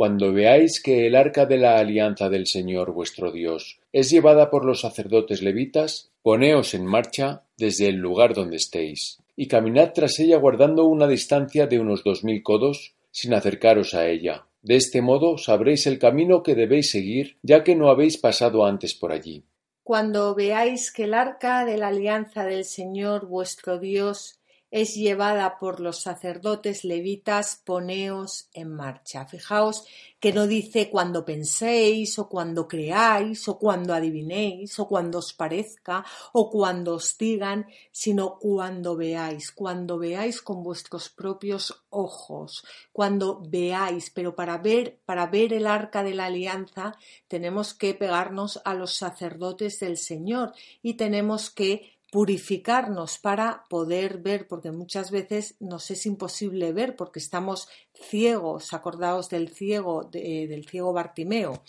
Cuando veáis que el arca de la alianza del Señor vuestro Dios es llevada por los sacerdotes levitas, poneos en marcha desde el lugar donde estéis, y caminad tras ella guardando una distancia de unos dos mil codos, sin acercaros a ella. De este modo sabréis el camino que debéis seguir, ya que no habéis pasado antes por allí. Cuando veáis que el arca de la alianza del Señor vuestro Dios es llevada por los sacerdotes levitas, poneos en marcha. Fijaos que no dice cuando penséis o cuando creáis o cuando adivinéis o cuando os parezca o cuando os digan, sino cuando veáis, cuando veáis con vuestros propios ojos, cuando veáis, pero para ver, para ver el arca de la alianza tenemos que pegarnos a los sacerdotes del Señor y tenemos que purificarnos para poder ver, porque muchas veces nos es imposible ver porque estamos ciegos, acordaos del ciego, del ciego Bartimeo.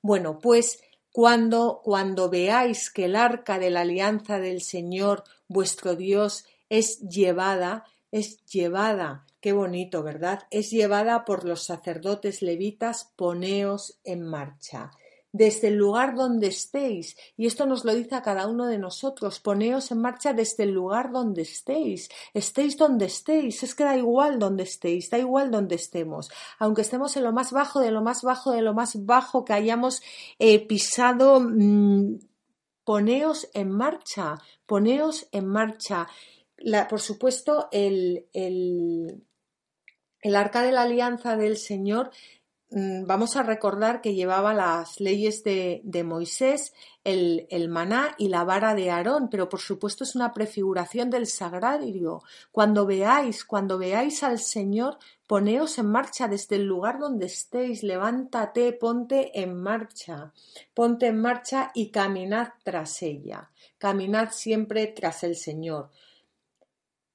Bueno, pues cuando, cuando veáis que el arca de la alianza del Señor vuestro Dios es llevada, es llevada, qué bonito, ¿verdad? Es llevada por los sacerdotes levitas, poneos en marcha desde el lugar donde estéis. Y esto nos lo dice a cada uno de nosotros. Poneos en marcha desde el lugar donde estéis. Estéis donde estéis. Es que da igual donde estéis, da igual donde estemos. Aunque estemos en lo más bajo, de lo más bajo, de lo más bajo que hayamos eh, pisado, mm, poneos en marcha, poneos en marcha. por supuesto, el, el, el arca de la alianza del Señor vamos a recordar que llevaba las leyes de, Moisés, el, el, maná y la vara de Aarón, pero por supuesto es una prefiguración del sagrario. Cuando veáis, cuando veáis al Señor, poneos en marcha desde el lugar donde estéis, levántate, ponte en marcha, ponte en marcha y caminad tras ella, caminad siempre tras el Señor.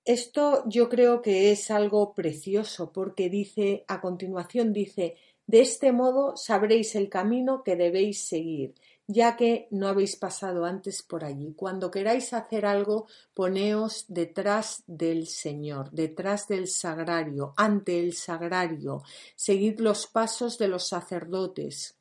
Esto yo creo que es algo precioso porque dice, a continuación dice, de este modo sabréis el camino que debéis seguir, ya que no habéis pasado antes por allí. Cuando queráis hacer algo, poneos detrás del Señor, detrás del sagrario, ante el sagrario. Seguid los pasos de los sacerdotes,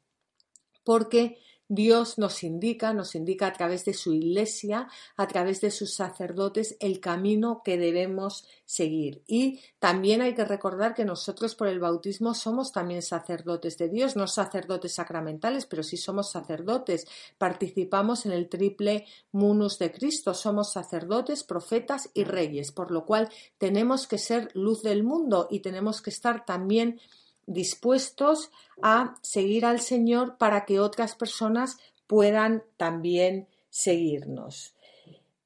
porque Dios nos indica, nos indica a través de su iglesia, a través de sus sacerdotes, el camino que debemos seguir. Y también hay que recordar que nosotros por el bautismo somos también sacerdotes de Dios, no sacerdotes sacramentales, pero sí somos sacerdotes. Participamos en el triple munus de Cristo, somos sacerdotes, profetas y reyes, por lo cual tenemos que ser luz del mundo y tenemos que estar también dispuestos a seguir al Señor para que otras personas puedan también seguirnos.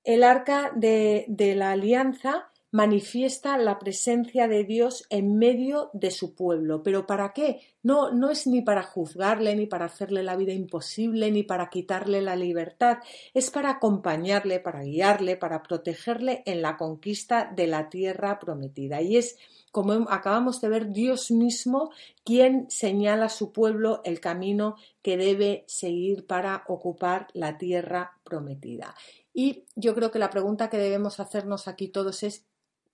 El arca de, la alianza manifiesta la presencia de Dios en medio de su pueblo. ¿Pero para qué? No, no es ni para juzgarle, ni para hacerle la vida imposible, ni para quitarle la libertad. Es para acompañarle, para guiarle, para protegerle en la conquista de la tierra prometida. Y es como acabamos de ver, Dios mismo quien señala a su pueblo el camino que debe seguir para ocupar la tierra prometida. Y yo creo que la pregunta que debemos hacernos aquí todos es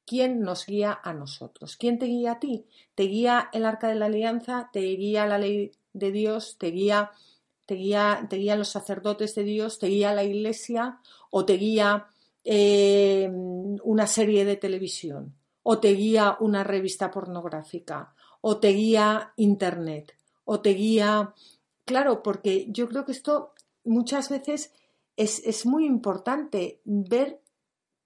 ¿quién nos guía a nosotros? ¿Quién te guía a ti? ¿Te guía el arca de la alianza? ¿Te guía la ley de Dios? ¿Te guía, te guía, te los sacerdotes de Dios? ¿Te guía la iglesia? ¿O te guía eh, una serie de televisión? ¿O te guía una revista pornográfica? ¿O te guía Internet? ¿O te guía... Claro, porque yo creo que esto muchas veces es, es muy importante ver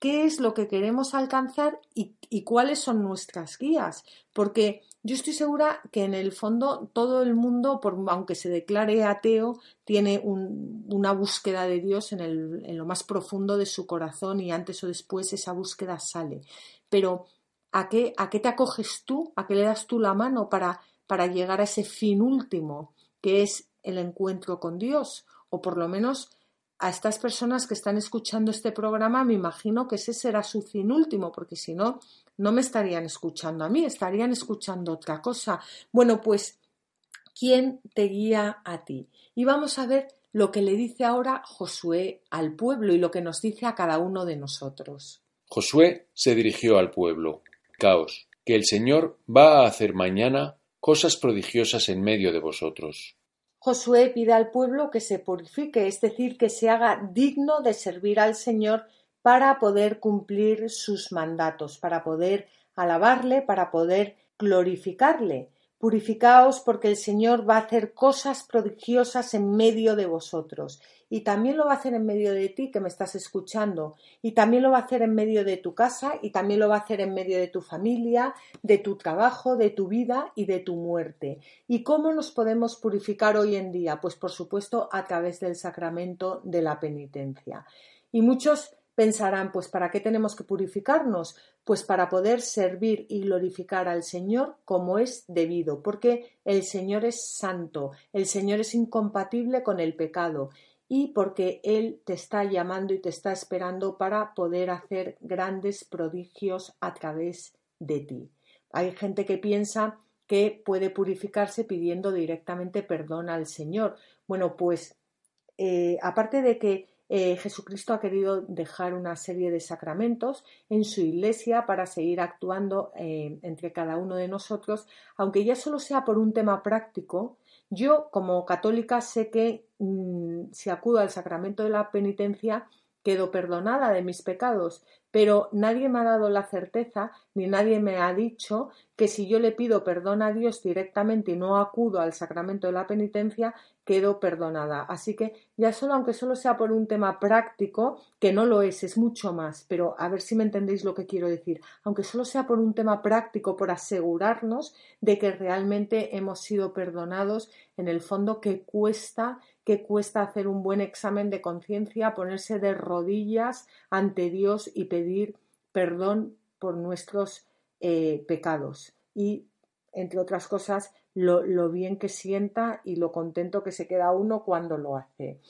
qué es lo que queremos alcanzar y, cuáles son nuestras guías. Porque yo estoy segura que en el fondo todo el mundo, aunque se declare ateo, tiene una búsqueda de Dios en, en, lo más profundo de su corazón y antes o después esa búsqueda sale. Pero ¿a qué, a qué te acoges tú? ¿A qué le das tú la mano para, para llegar a ese fin último, que es el encuentro con Dios? O por lo menos a estas personas que están escuchando este programa, me imagino que ese será su fin último, porque si no, no me estarían escuchando a mí, estarían escuchando otra cosa. Bueno, pues, ¿quién te guía a ti? Y vamos a ver lo que le dice ahora Josué al pueblo y lo que nos dice a cada uno de nosotros. Josué se dirigió al pueblo. Que el Señor va a hacer mañana cosas prodigiosas en medio de vosotros. Josué pide al pueblo que se purifique, es decir, que se haga digno de servir al Señor para poder cumplir sus mandatos, para poder alabarle, para poder glorificarle. Purificaos porque el Señor va a hacer cosas prodigiosas en medio de vosotros y también lo va a hacer en medio de ti que me estás escuchando y también lo va a hacer en medio de tu casa y también lo va a hacer en medio de tu familia, de tu trabajo, de tu vida y de tu muerte. ¿Y cómo nos podemos purificar hoy en día? Pues por supuesto a través del sacramento de la penitencia. Y muchos pensarán, pues ¿para qué tenemos que purificarnos? Pues para poder servir y glorificar al Señor como es debido, porque el Señor es santo, el Señor es incompatible con el pecado y porque Él te está llamando y te está esperando para poder hacer grandes prodigios a través de ti. Hay gente que piensa que puede purificarse pidiendo directamente perdón al Señor. Bueno, pues eh, aparte de que eh, Jesucristo ha querido dejar una serie de sacramentos en su iglesia para seguir actuando eh, entre cada uno de nosotros, aunque ya solo sea por un tema práctico, yo, como católica, sé que mm, si acudo al sacramento de la penitencia, quedo perdonada de mis pecados, pero nadie me ha dado la certeza ni nadie me ha dicho que si yo le pido perdón a Dios directamente y no acudo al sacramento de la penitencia, quedo perdonada. Así que ya solo, aunque solo sea por un tema práctico, que no lo es, es mucho más, pero a ver si me entendéis lo que quiero decir, aunque solo sea por un tema práctico, por asegurarnos de que realmente hemos sido perdonados, en el fondo que cuesta que cuesta hacer un buen examen de conciencia, ponerse de rodillas ante Dios y pedir perdón por nuestros eh, pecados. Y, entre otras cosas, lo, lo bien que sienta y lo contento que se queda uno cuando lo hace.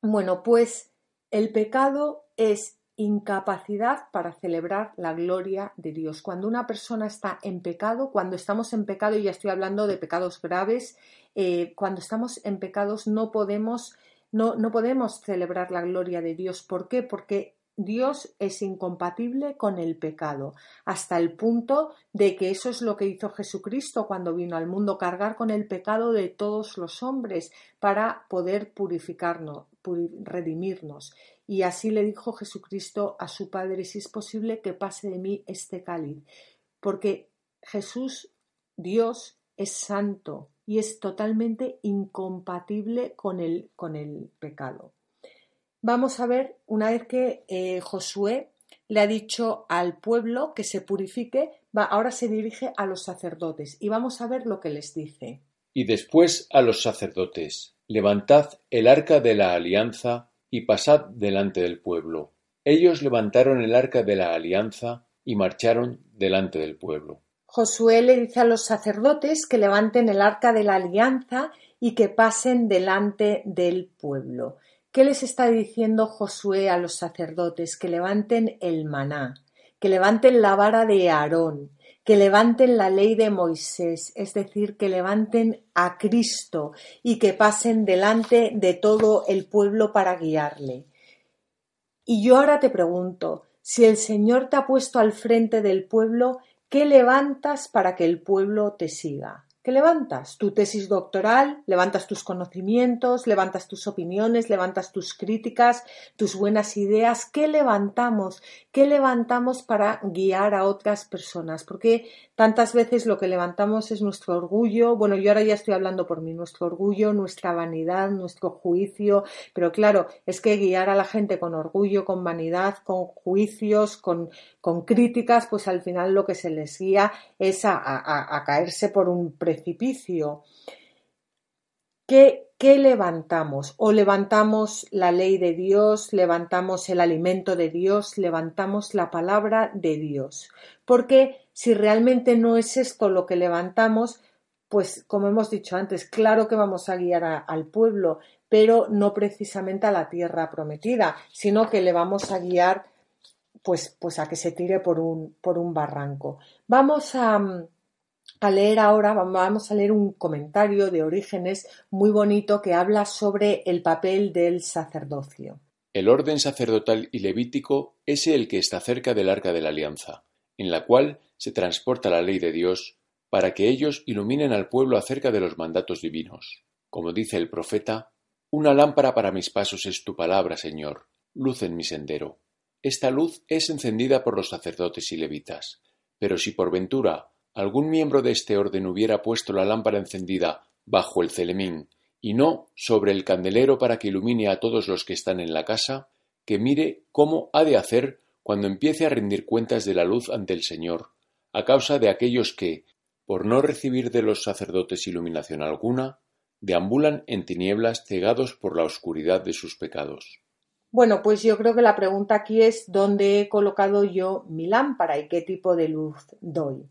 Bueno, pues el pecado es incapacidad para celebrar la gloria de Dios. Cuando una persona está en pecado, cuando estamos en pecado, y ya estoy hablando de pecados graves, eh, cuando estamos en pecados no podemos, no, no podemos celebrar la gloria de Dios. ¿Por qué? Porque Dios es incompatible con el pecado, hasta el punto de que eso es lo que hizo Jesucristo cuando vino al mundo, cargar con el pecado de todos los hombres para poder purificarnos, redimirnos. Y así le dijo Jesucristo a su Padre, si es posible que pase de mí este cáliz, porque Jesús, Dios, es santo y es totalmente incompatible con el, con el pecado. Vamos a ver, una vez que eh, Josué le ha dicho al pueblo que se purifique, va, ahora se dirige a los sacerdotes y vamos a ver lo que les dice. Y después a los sacerdotes, levantad el arca de la alianza y pasad delante del pueblo. Ellos levantaron el arca de la alianza y marcharon delante del pueblo. Josué le dice a los sacerdotes que levanten el arca de la alianza y que pasen delante del pueblo. ¿Qué les está diciendo Josué a los sacerdotes? Que levanten el maná, que levanten la vara de Aarón, que levanten la ley de Moisés, es decir, que levanten a Cristo y que pasen delante de todo el pueblo para guiarle. Y yo ahora te pregunto, si el Señor te ha puesto al frente del pueblo, ¿qué levantas para que el pueblo te siga? ¿Qué levantas? Tu tesis doctoral, levantas tus conocimientos, levantas tus opiniones, levantas tus críticas, tus buenas ideas. ¿Qué levantamos? ¿Qué levantamos para guiar a otras personas? Porque tantas veces lo que levantamos es nuestro orgullo. Bueno, yo ahora ya estoy hablando por mí, nuestro orgullo, nuestra vanidad, nuestro juicio. Pero claro, es que guiar a la gente con orgullo, con vanidad, con juicios, con, con críticas, pues al final lo que se les guía es a, a caerse por un precipicio. ¿Qué, ¿Qué levantamos? O levantamos la ley de Dios, levantamos el alimento de Dios, levantamos la palabra de Dios. Porque si realmente no es esto lo que levantamos, pues como hemos dicho antes, claro que vamos a guiar al pueblo, pero no precisamente a la tierra prometida, sino que le vamos a guiar pues, pues a que se tire por un, por un barranco. Vamos a, a leer ahora, vamos a leer un comentario de Orígenes muy bonito que habla sobre el papel del sacerdocio. El orden sacerdotal y levítico es el que está cerca del arca de la alianza, en la cual se transporta la ley de Dios para que ellos iluminen al pueblo acerca de los mandatos divinos. Como dice el profeta, una lámpara para mis pasos es tu palabra, Señor, luz en mi sendero. Esta luz es encendida por los sacerdotes y levitas, pero si por ventura algún miembro de este orden hubiera puesto la lámpara encendida bajo el celemín y no sobre el candelero para que ilumine a todos los que están en la casa, que mire cómo ha de hacer cuando empiece a rendir cuentas de la luz ante el Señor, a causa de aquellos que, por no recibir de los sacerdotes iluminación alguna, deambulan en tinieblas cegados por la oscuridad de sus pecados. Bueno, pues yo creo que la pregunta aquí es dónde he colocado yo mi lámpara y qué tipo de luz doy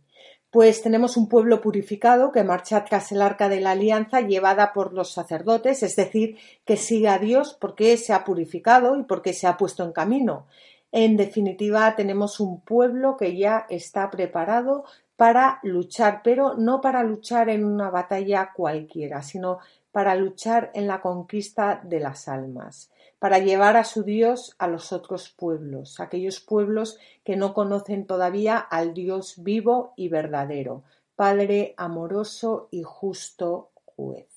pues tenemos un pueblo purificado que marcha tras el arca de la alianza llevada por los sacerdotes, es decir, que sigue a Dios porque se ha purificado y porque se ha puesto en camino. En definitiva, tenemos un pueblo que ya está preparado para luchar, pero no para luchar en una batalla cualquiera, sino para luchar en la conquista de las almas para llevar a su Dios a los otros pueblos, aquellos pueblos que no conocen todavía al Dios vivo y verdadero, Padre amoroso y justo juez.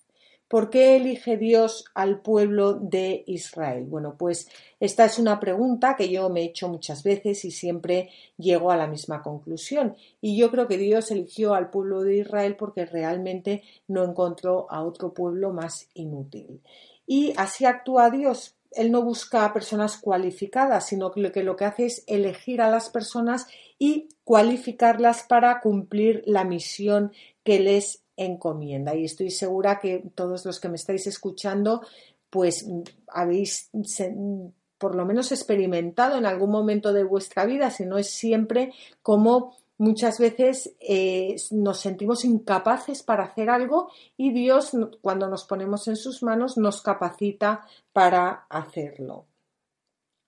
¿Por qué elige Dios al pueblo de Israel? Bueno, pues esta es una pregunta que yo me he hecho muchas veces y siempre llego a la misma conclusión. Y yo creo que Dios eligió al pueblo de Israel porque realmente no encontró a otro pueblo más inútil. Y así actúa Dios él no busca a personas cualificadas, sino que lo que hace es elegir a las personas y cualificarlas para cumplir la misión que les encomienda. Y estoy segura que todos los que me estáis escuchando, pues habéis por lo menos experimentado en algún momento de vuestra vida, si no es siempre, como muchas veces eh, nos sentimos incapaces para hacer algo y Dios, cuando nos ponemos en sus manos, nos capacita para hacerlo.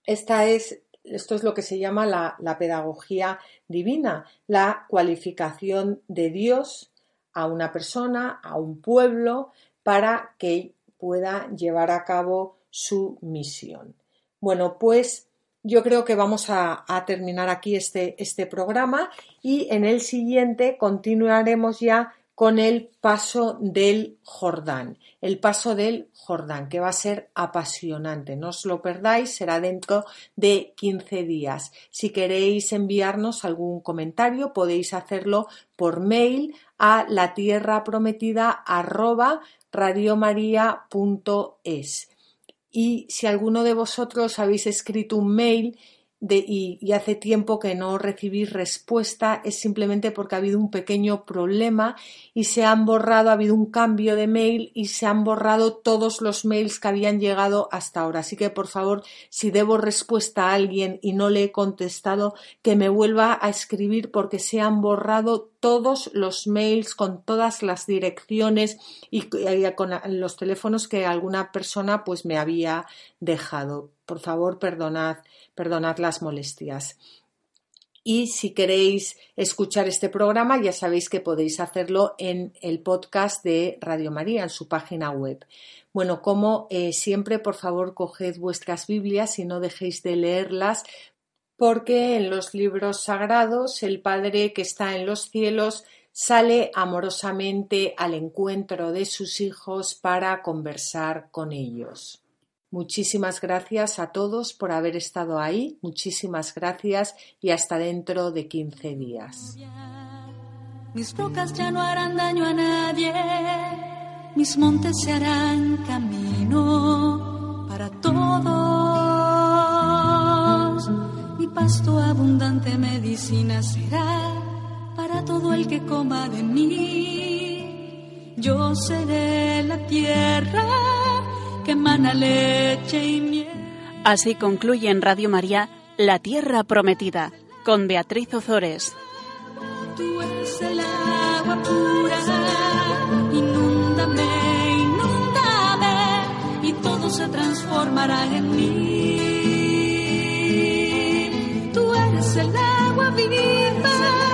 Esta es, esto es lo que se llama la, la pedagogía divina, la cualificación de Dios a una persona, a un pueblo, para que pueda llevar a cabo su misión. Bueno, pues yo creo que vamos a, terminar aquí este, este programa y en el siguiente continuaremos ya con el paso del Jordán, el paso del Jordán, que va a ser apasionante. No os lo perdáis, será dentro de 15 días. Si queréis enviarnos algún comentario, podéis hacerlo por mail a la tierra prometida y si alguno de vosotros habéis escrito un mail y, hace tiempo que no recibí respuesta es simplemente porque ha habido un pequeño problema y se han borrado, ha habido un cambio de mail y se han borrado todos los mails que habían llegado hasta ahora. Así que por favor, si debo respuesta a alguien y no le he contestado, que me vuelva a escribir porque se han borrado todos los mails con todas las direcciones y, con los teléfonos que alguna persona pues me había dejado. Por favor, perdonad perdonad las molestias. Y si queréis escuchar este programa, ya sabéis que podéis hacerlo en el podcast de Radio María, en su página web. Bueno, como eh, siempre, por favor, coged vuestras Biblias y no dejéis de leerlas, porque en los libros sagrados el Padre que está en los cielos sale amorosamente al encuentro de sus hijos para conversar con ellos. Muchísimas gracias a todos por haber estado ahí. Muchísimas gracias y hasta dentro de 15 días. Mis rocas ya no harán daño a nadie, mis montes se harán camino para todos. Mi pasto abundante medicina será para todo el que coma de mí. Yo seré la tierra que emana leche y miel. Así concluye en Radio María La Tierra Prometida con Beatriz Ozores. Tú eres el agua pura, inúndame, inúndame, y todo se transformará en mí. Tú eres el agua viva.